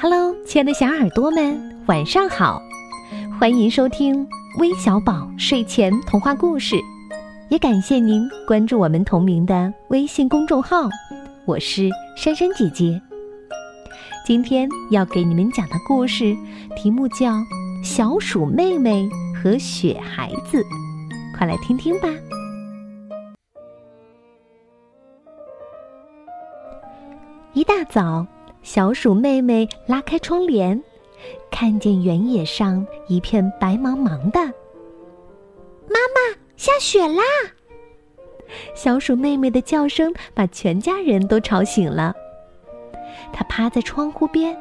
Hello，亲爱的小耳朵们，晚上好！欢迎收听微小宝睡前童话故事，也感谢您关注我们同名的微信公众号。我是珊珊姐姐。今天要给你们讲的故事题目叫《小鼠妹妹和雪孩子》，快来听听吧。一大早。小鼠妹妹拉开窗帘，看见原野上一片白茫茫的。妈妈，下雪啦！小鼠妹妹的叫声把全家人都吵醒了。她趴在窗户边，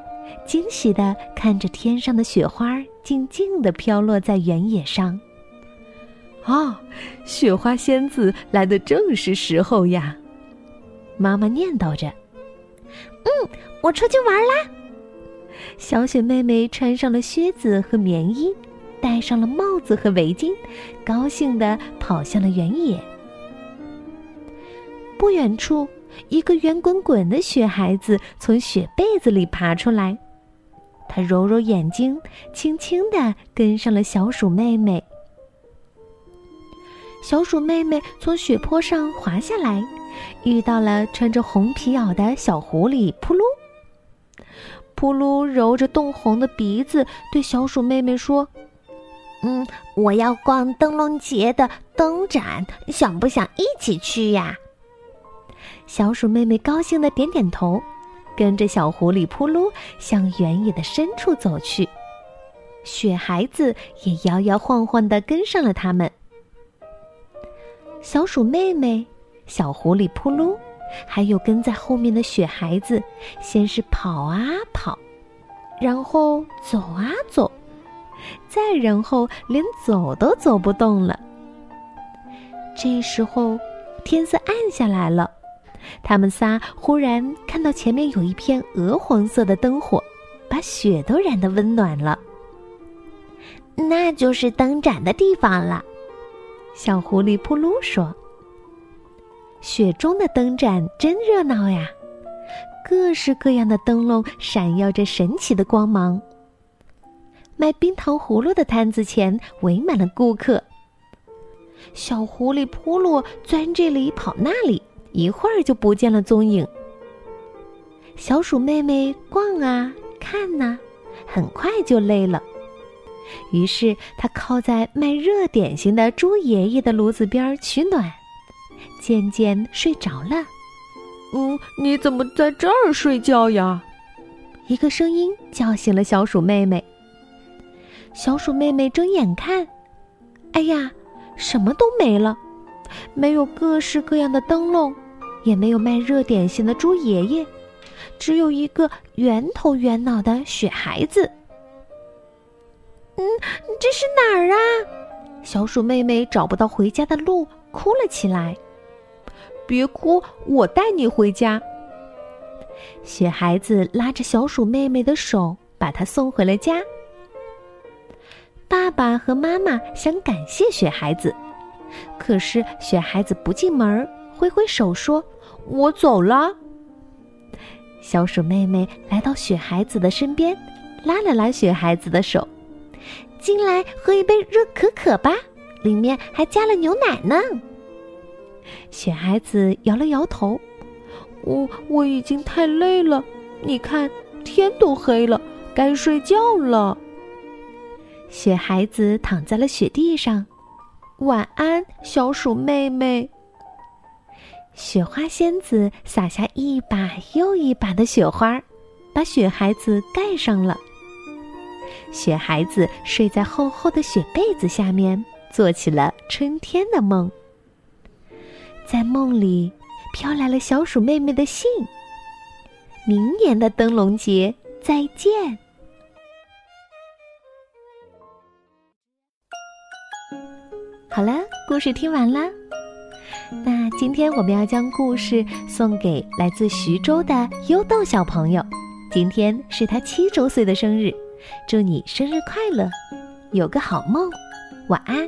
惊喜地看着天上的雪花静静地飘落在原野上。哦，雪花仙子来的正是时候呀！妈妈念叨着。嗯，我出去玩啦。小雪妹妹穿上了靴子和棉衣，戴上了帽子和围巾，高兴地跑向了原野。不远处，一个圆滚滚的雪孩子从雪被子里爬出来，他揉揉眼睛，轻轻地跟上了小鼠妹妹。小鼠妹妹从雪坡上滑下来。遇到了穿着红皮袄的小狐狸扑噜，扑噜揉着冻红的鼻子，对小鼠妹妹说：“嗯，我要逛灯笼节的灯展，想不想一起去呀？”小鼠妹妹高兴的点点头，跟着小狐狸扑噜向原野的深处走去。雪孩子也摇摇晃晃的跟上了他们。小鼠妹妹。小狐狸扑噜，还有跟在后面的雪孩子，先是跑啊跑，然后走啊走，再然后连走都走不动了。这时候，天色暗下来了，他们仨忽然看到前面有一片鹅黄色的灯火，把雪都染得温暖了。那就是灯盏的地方了，小狐狸扑噜说。雪中的灯展真热闹呀，各式各样的灯笼闪耀着神奇的光芒。卖冰糖葫芦的摊子前围满了顾客。小狐狸扑噜钻这里跑那里，一会儿就不见了踪影。小鼠妹妹逛啊看呐，很快就累了，于是她靠在卖热点心的猪爷爷的炉子边取暖。渐渐睡着了。嗯，你怎么在这儿睡觉呀？一个声音叫醒了小鼠妹妹。小鼠妹妹睁眼看，哎呀，什么都没了，没有各式各样的灯笼，也没有卖热点心的猪爷爷，只有一个圆头圆脑的雪孩子。嗯，这是哪儿啊？小鼠妹妹找不到回家的路，哭了起来。别哭，我带你回家。雪孩子拉着小鼠妹妹的手，把她送回了家。爸爸和妈妈想感谢雪孩子，可是雪孩子不进门，挥挥手说：“我走了。”小鼠妹妹来到雪孩子的身边，拉了拉雪孩子的手：“进来喝一杯热可可吧，里面还加了牛奶呢。”雪孩子摇了摇头，我我已经太累了，你看天都黑了，该睡觉了。雪孩子躺在了雪地上，晚安，小鼠妹妹。雪花仙子撒下一把又一把的雪花，把雪孩子盖上了。雪孩子睡在厚厚的雪被子下面，做起了春天的梦。在梦里，飘来了小鼠妹妹的信。明年的灯笼节再见。好了，故事听完了。那今天我们要将故事送给来自徐州的优豆小朋友，今天是他七周岁的生日，祝你生日快乐，有个好梦，晚安。